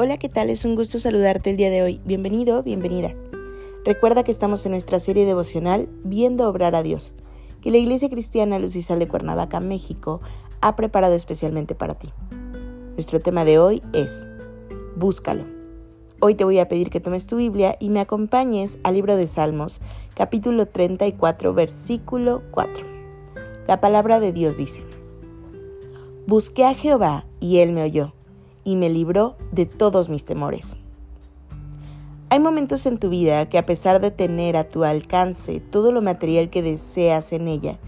Hola, ¿qué tal? Es un gusto saludarte el día de hoy. Bienvenido, bienvenida. Recuerda que estamos en nuestra serie devocional Viendo obrar a Dios, que la Iglesia Cristiana Luz y Sal de Cuernavaca, México, ha preparado especialmente para ti. Nuestro tema de hoy es Búscalo. Hoy te voy a pedir que tomes tu Biblia y me acompañes al libro de Salmos, capítulo 34, versículo 4. La palabra de Dios dice, Busqué a Jehová y él me oyó y me libró de todos mis temores. Hay momentos en tu vida que a pesar de tener a tu alcance todo lo material que deseas en ella,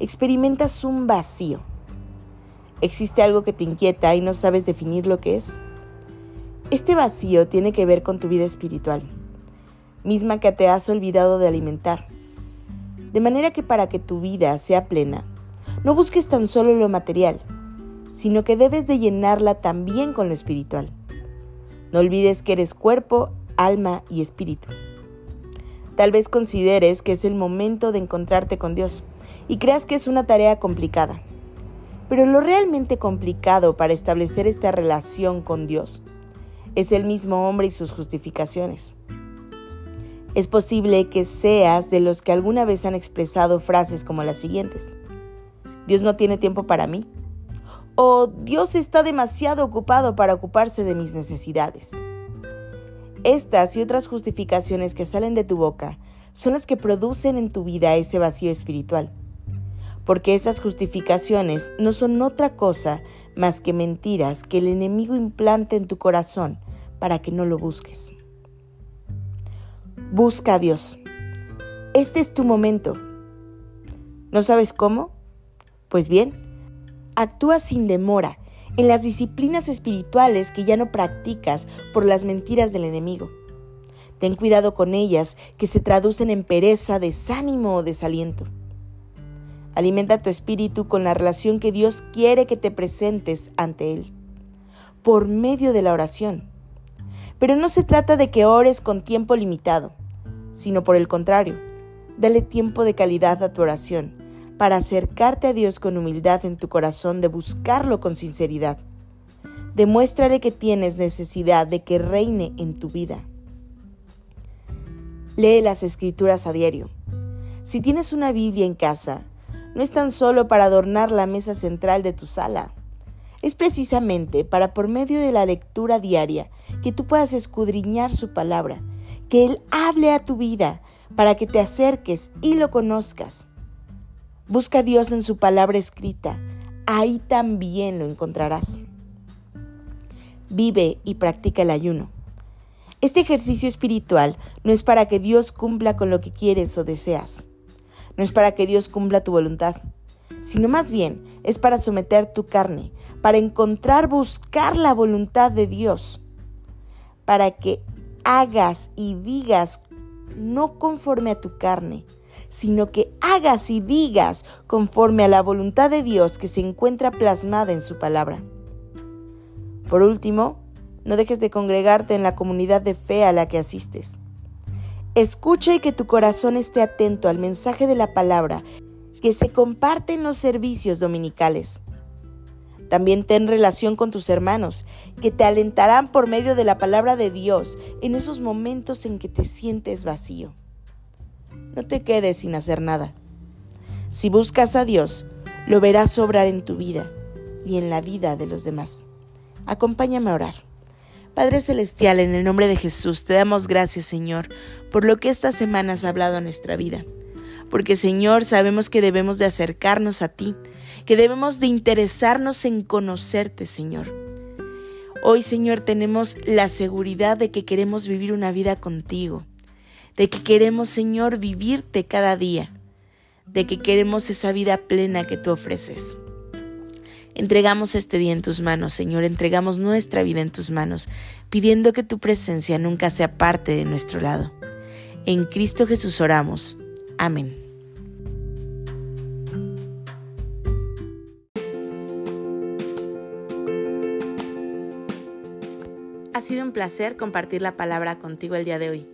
experimentas un vacío. ¿Existe algo que te inquieta y no sabes definir lo que es? Este vacío tiene que ver con tu vida espiritual, misma que te has olvidado de alimentar. De manera que para que tu vida sea plena, no busques tan solo lo material, sino que debes de llenarla también con lo espiritual. No olvides que eres cuerpo, alma y espíritu. Tal vez consideres que es el momento de encontrarte con Dios y creas que es una tarea complicada. Pero lo realmente complicado para establecer esta relación con Dios es el mismo hombre y sus justificaciones. Es posible que seas de los que alguna vez han expresado frases como las siguientes. Dios no tiene tiempo para mí o Dios está demasiado ocupado para ocuparse de mis necesidades. Estas y otras justificaciones que salen de tu boca son las que producen en tu vida ese vacío espiritual. Porque esas justificaciones no son otra cosa más que mentiras que el enemigo implanta en tu corazón para que no lo busques. Busca a Dios. Este es tu momento. ¿No sabes cómo? Pues bien, Actúa sin demora en las disciplinas espirituales que ya no practicas por las mentiras del enemigo. Ten cuidado con ellas que se traducen en pereza, desánimo o desaliento. Alimenta tu espíritu con la relación que Dios quiere que te presentes ante Él, por medio de la oración. Pero no se trata de que ores con tiempo limitado, sino por el contrario, dale tiempo de calidad a tu oración para acercarte a Dios con humildad en tu corazón, de buscarlo con sinceridad. Demuéstrale que tienes necesidad de que reine en tu vida. Lee las escrituras a diario. Si tienes una Biblia en casa, no es tan solo para adornar la mesa central de tu sala. Es precisamente para por medio de la lectura diaria que tú puedas escudriñar su palabra, que Él hable a tu vida, para que te acerques y lo conozcas. Busca a Dios en su palabra escrita, ahí también lo encontrarás. Vive y practica el ayuno. Este ejercicio espiritual no es para que Dios cumpla con lo que quieres o deseas. No es para que Dios cumpla tu voluntad, sino más bien es para someter tu carne, para encontrar, buscar la voluntad de Dios, para que hagas y digas no conforme a tu carne, sino que hagas y digas conforme a la voluntad de Dios que se encuentra plasmada en su palabra. Por último, no dejes de congregarte en la comunidad de fe a la que asistes. Escucha y que tu corazón esté atento al mensaje de la palabra que se comparte en los servicios dominicales. También ten relación con tus hermanos, que te alentarán por medio de la palabra de Dios en esos momentos en que te sientes vacío no te quedes sin hacer nada. Si buscas a Dios, lo verás obrar en tu vida y en la vida de los demás. Acompáñame a orar. Padre Celestial, en el nombre de Jesús, te damos gracias, Señor, por lo que estas semanas has hablado a nuestra vida. Porque, Señor, sabemos que debemos de acercarnos a ti, que debemos de interesarnos en conocerte, Señor. Hoy, Señor, tenemos la seguridad de que queremos vivir una vida contigo de que queremos, Señor, vivirte cada día, de que queremos esa vida plena que tú ofreces. Entregamos este día en tus manos, Señor, entregamos nuestra vida en tus manos, pidiendo que tu presencia nunca sea parte de nuestro lado. En Cristo Jesús oramos. Amén. Ha sido un placer compartir la palabra contigo el día de hoy.